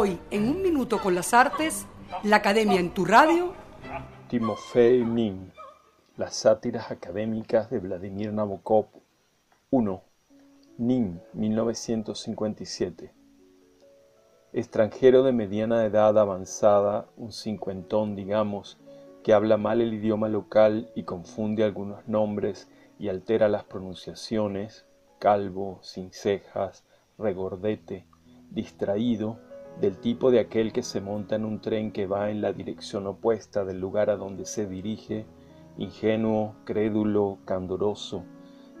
Hoy, en un minuto con las artes, la Academia en tu radio. Timofey Nin, las sátiras académicas de Vladimir Nabokov. 1. Nin, 1957. Extranjero de mediana edad avanzada, un cincuentón digamos, que habla mal el idioma local y confunde algunos nombres y altera las pronunciaciones, calvo, sin cejas, regordete, distraído, del tipo de aquel que se monta en un tren que va en la dirección opuesta del lugar a donde se dirige, ingenuo, crédulo, candoroso,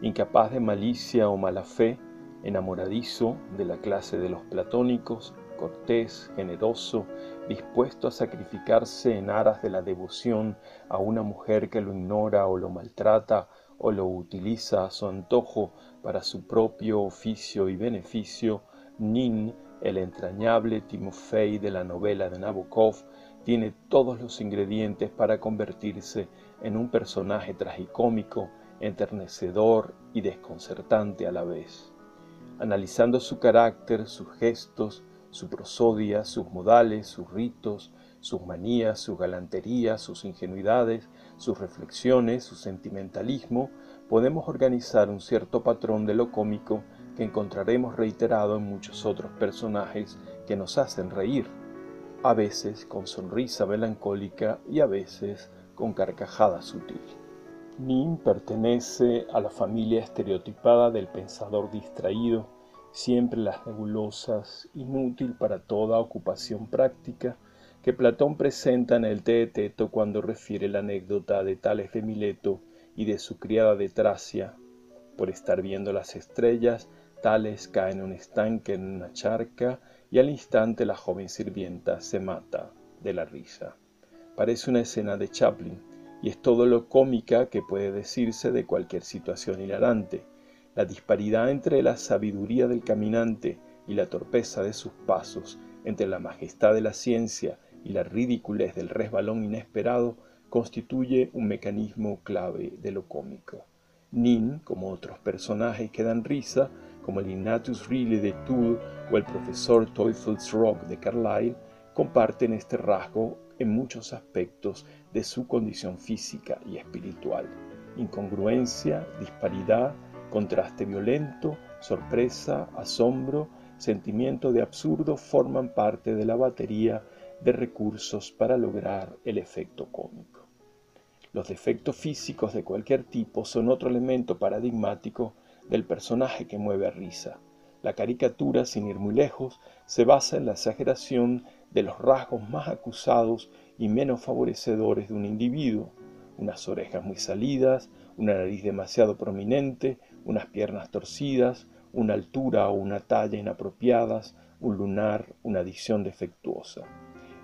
incapaz de malicia o mala fe, enamoradizo de la clase de los platónicos, cortés, generoso, dispuesto a sacrificarse en aras de la devoción a una mujer que lo ignora o lo maltrata o lo utiliza a su antojo para su propio oficio y beneficio, Nin el entrañable Timofey de la novela de Nabokov tiene todos los ingredientes para convertirse en un personaje tragicómico, enternecedor y desconcertante a la vez. Analizando su carácter, sus gestos, su prosodia, sus modales, sus ritos, sus manías, sus galanterías, sus ingenuidades, sus reflexiones, su sentimentalismo, podemos organizar un cierto patrón de lo cómico que encontraremos reiterado en muchos otros personajes que nos hacen reír, a veces con sonrisa melancólica y a veces con carcajada sutil. Nin pertenece a la familia estereotipada del pensador distraído, siempre las nebulosas, inútil para toda ocupación práctica, que Platón presenta en el Teeteto cuando refiere la anécdota de Tales de Mileto y de su criada de Tracia. Por estar viendo las estrellas, Tales cae en un estanque en una charca y al instante la joven sirvienta se mata de la risa. Parece una escena de Chaplin y es todo lo cómica que puede decirse de cualquier situación hilarante. La disparidad entre la sabiduría del caminante y la torpeza de sus pasos, entre la majestad de la ciencia y la ridiculez del resbalón inesperado, constituye un mecanismo clave de lo cómico. Nin, como otros personajes que dan risa, como el Innatus Rile de Toole o el profesor Teufels de Carlyle, comparten este rasgo en muchos aspectos de su condición física y espiritual. Incongruencia, disparidad, contraste violento, sorpresa, asombro, sentimiento de absurdo forman parte de la batería de recursos para lograr el efecto cómico. Los defectos físicos de cualquier tipo son otro elemento paradigmático del personaje que mueve a risa. La caricatura, sin ir muy lejos, se basa en la exageración de los rasgos más acusados y menos favorecedores de un individuo, unas orejas muy salidas, una nariz demasiado prominente, unas piernas torcidas, una altura o una talla inapropiadas, un lunar, una dicción defectuosa.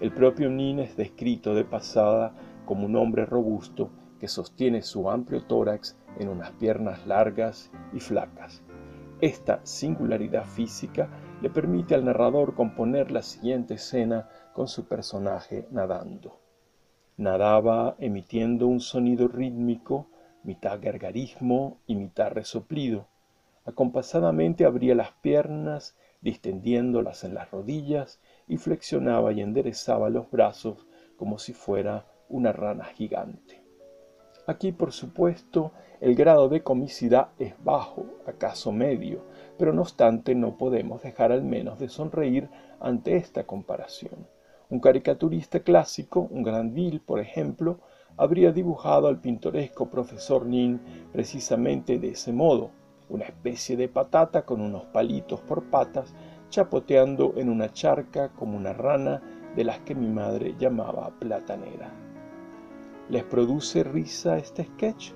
El propio Nin es descrito de pasada como un hombre robusto que sostiene su amplio tórax en unas piernas largas y flacas. Esta singularidad física le permite al narrador componer la siguiente escena con su personaje nadando. Nadaba emitiendo un sonido rítmico, mitad gargarismo y mitad resoplido. Acompasadamente abría las piernas, distendiéndolas en las rodillas, y flexionaba y enderezaba los brazos como si fuera una rana gigante. Aquí, por supuesto, el grado de comicidad es bajo, acaso medio, pero no obstante no podemos dejar al menos de sonreír ante esta comparación. Un caricaturista clásico, un Grandville, por ejemplo, habría dibujado al pintoresco profesor Nin precisamente de ese modo, una especie de patata con unos palitos por patas, chapoteando en una charca como una rana de las que mi madre llamaba platanera. ¿Les produce risa este sketch?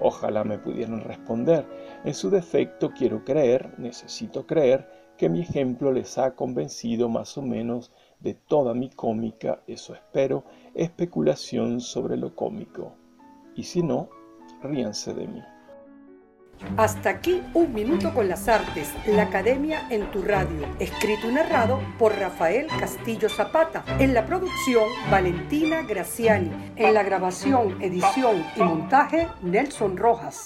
Ojalá me pudieran responder. En su defecto quiero creer, necesito creer, que mi ejemplo les ha convencido más o menos de toda mi cómica, eso espero, especulación sobre lo cómico. Y si no, ríanse de mí. Hasta aquí un minuto con las artes, la academia en tu radio, escrito y narrado por Rafael Castillo Zapata, en la producción Valentina Graciani, en la grabación, edición y montaje Nelson Rojas.